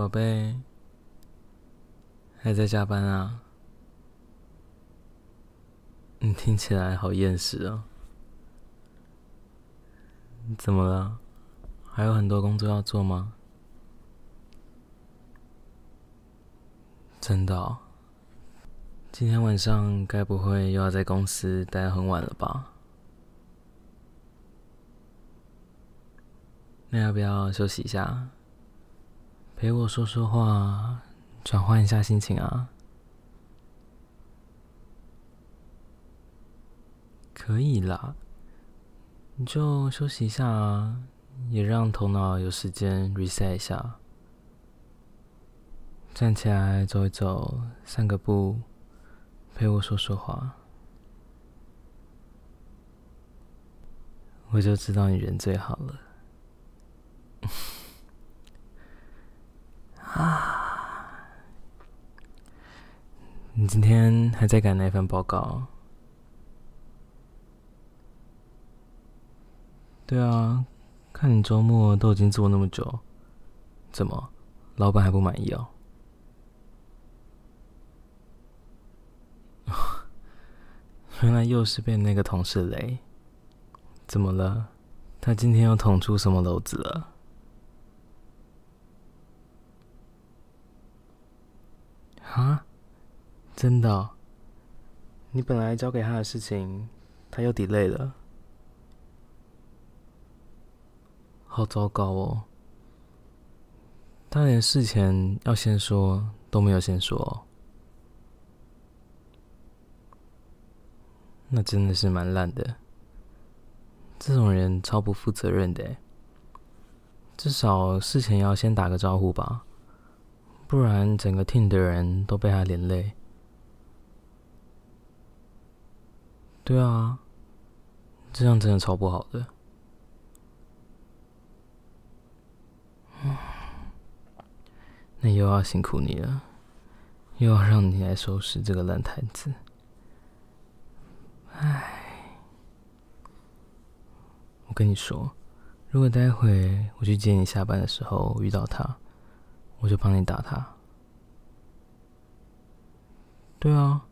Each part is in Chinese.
宝贝，还在加班啊？你听起来好厌世哦。怎么了？还有很多工作要做吗？真的？今天晚上该不会又要在公司待很晚了吧？那要不要休息一下？陪我说说话，转换一下心情啊。可以啦，你就休息一下啊，也让头脑有时间 reset 一下。站起来走一走，散个步，陪我说说话，我就知道你人最好了。啊！你今天还在赶那份报告？对啊，看你周末都已经做那么久，怎么，老板还不满意哦？原来又是被那个同事雷，怎么了？他今天又捅出什么篓子了？啊，真的哦？你本来交给他的事情，他又 delay 了，好糟糕哦！他连事前要先说都没有先说哦，那真的是蛮烂的。这种人超不负责任的，至少事前要先打个招呼吧。不然，整个 team 的人都被他连累。对啊，这样真的超不好的。嗯那又要辛苦你了，又要让你来收拾这个烂摊子。唉，我跟你说，如果待会我去接你下班的时候遇到他。我就帮你打他。对啊，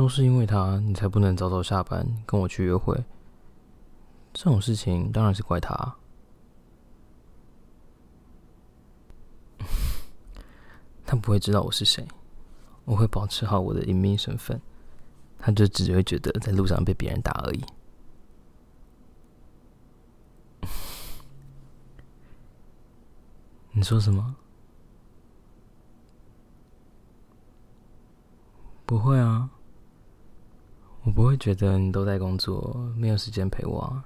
都是因为他，你才不能早早下班跟我去约会。这种事情当然是怪他。他不会知道我是谁，我会保持好我的隐秘身份，他就只会觉得在路上被别人打而已。你说什么？不会啊，我不会觉得你都在工作，没有时间陪我啊。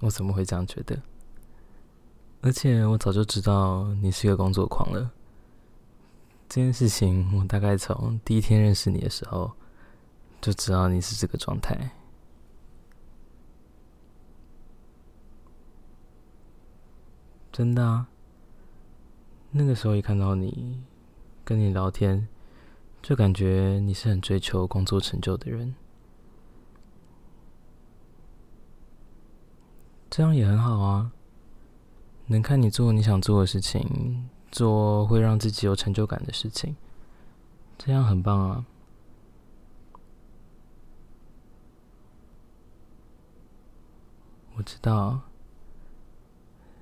我怎么会这样觉得？而且我早就知道你是一个工作狂了。这件事情我大概从第一天认识你的时候就知道你是这个状态。真的啊，那个时候一看到你，跟你聊天，就感觉你是很追求工作成就的人，这样也很好啊。能看你做你想做的事情，做会让自己有成就感的事情，这样很棒啊。我知道。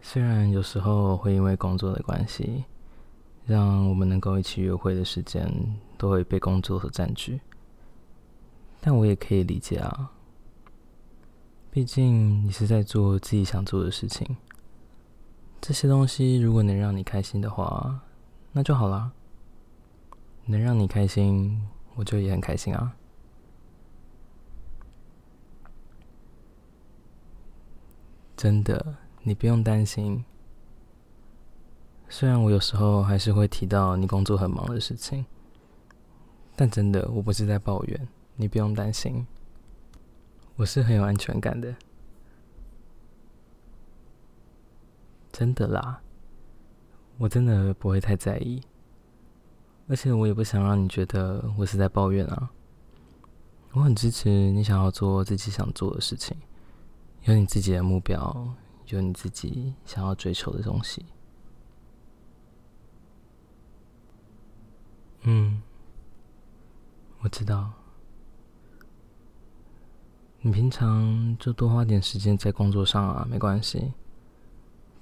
虽然有时候会因为工作的关系，让我们能够一起约会的时间都会被工作所占据，但我也可以理解啊。毕竟你是在做自己想做的事情，这些东西如果能让你开心的话，那就好啦。能让你开心，我就也很开心啊。真的，你不用担心。虽然我有时候还是会提到你工作很忙的事情，但真的，我不是在抱怨。你不用担心，我是很有安全感的，真的啦，我真的不会太在意，而且我也不想让你觉得我是在抱怨啊。我很支持你想要做自己想做的事情，有你自己的目标，有你自己想要追求的东西。嗯，我知道。你平常就多花点时间在工作上啊，没关系。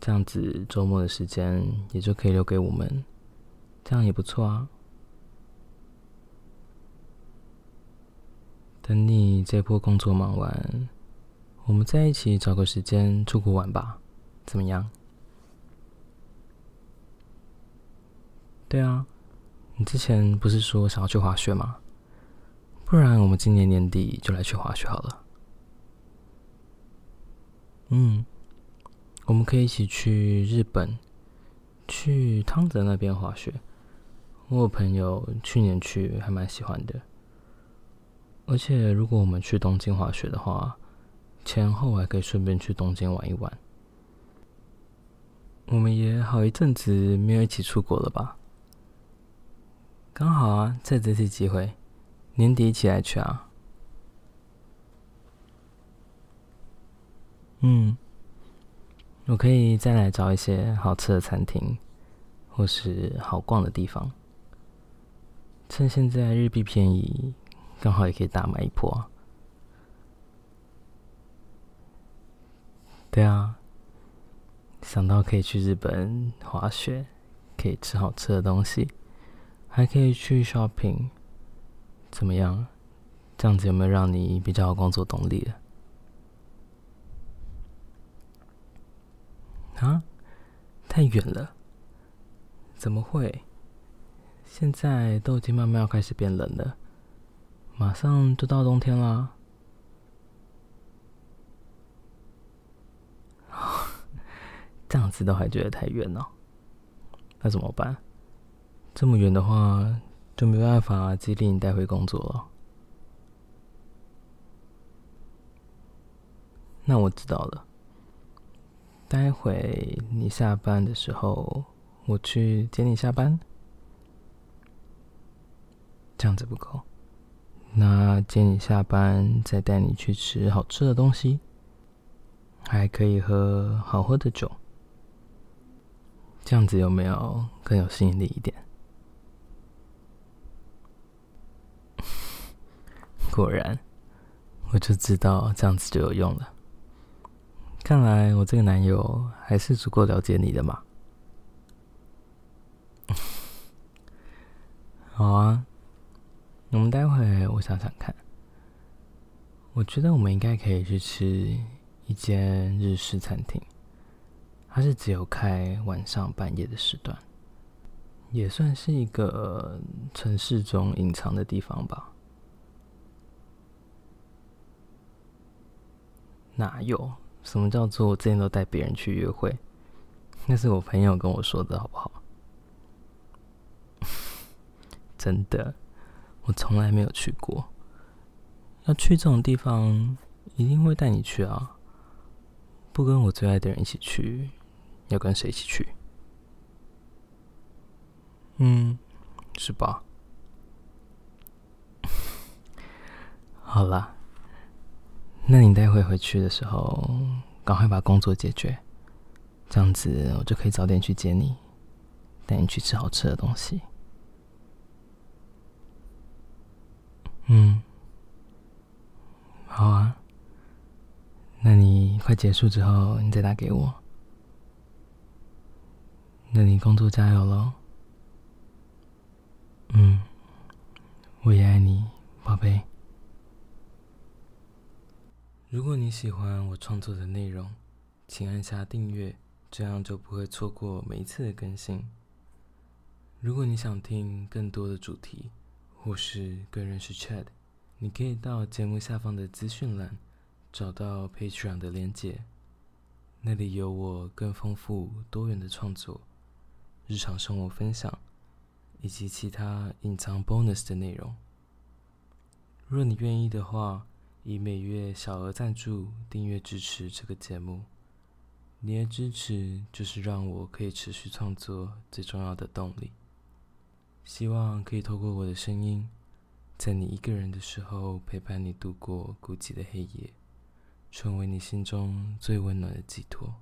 这样子周末的时间也就可以留给我们，这样也不错啊。等你这波工作忙完，我们再一起找个时间出国玩吧，怎么样？对啊，之前不是说想要去滑雪吗？不然我们今年年底就来去滑雪好了。嗯，我们可以一起去日本，去汤泽那边滑雪。我朋友去年去还蛮喜欢的，而且如果我们去东京滑雪的话，前后还可以顺便去东京玩一玩。我们也好一阵子没有一起出国了吧？刚好啊，在这次机会，年底一起来去啊。嗯，我可以再来找一些好吃的餐厅，或是好逛的地方。趁现在日币便宜，刚好也可以大买一波。对啊，想到可以去日本滑雪，可以吃好吃的东西，还可以去 shopping，怎么样？这样子有没有让你比较有工作动力了？啊，太远了，怎么会？现在都已经慢慢要开始变冷了，马上就到冬天啦。这样子都还觉得太远了，那怎么办？这么远的话，就没办法激励你带回工作了。那我知道了。待会你下班的时候，我去接你下班。这样子不够，那接你下班，再带你去吃好吃的东西，还可以喝好喝的酒。这样子有没有更有吸引力一点？果然，我就知道这样子就有用了。看来我这个男友还是足够了解你的嘛。好啊，我们待会我想想看，我觉得我们应该可以去吃一间日式餐厅，它是只有开晚上半夜的时段，也算是一个城市中隐藏的地方吧。哪有？什么叫做我之前都带别人去约会？那是我朋友跟我说的，好不好？真的，我从来没有去过。要去这种地方，一定会带你去啊！不跟我最爱的人一起去，要跟谁一起去？嗯，是吧？好了。那你待会回去的时候，赶快把工作解决，这样子我就可以早点去接你，带你去吃好吃的东西。嗯，好啊。那你快结束之后，你再打给我。那你工作加油喽。嗯，我也爱你，宝贝。如果你喜欢我创作的内容，请按下订阅，这样就不会错过每一次的更新。如果你想听更多的主题，或是更认识 Chad，你可以到节目下方的资讯栏找到 Patreon 的连结，那里有我更丰富多元的创作、日常生活分享以及其他隐藏 bonus 的内容。若你愿意的话，以每月小额赞助订阅支持这个节目，你的支持就是让我可以持续创作最重要的动力。希望可以透过我的声音，在你一个人的时候陪伴你度过孤寂的黑夜，成为你心中最温暖的寄托。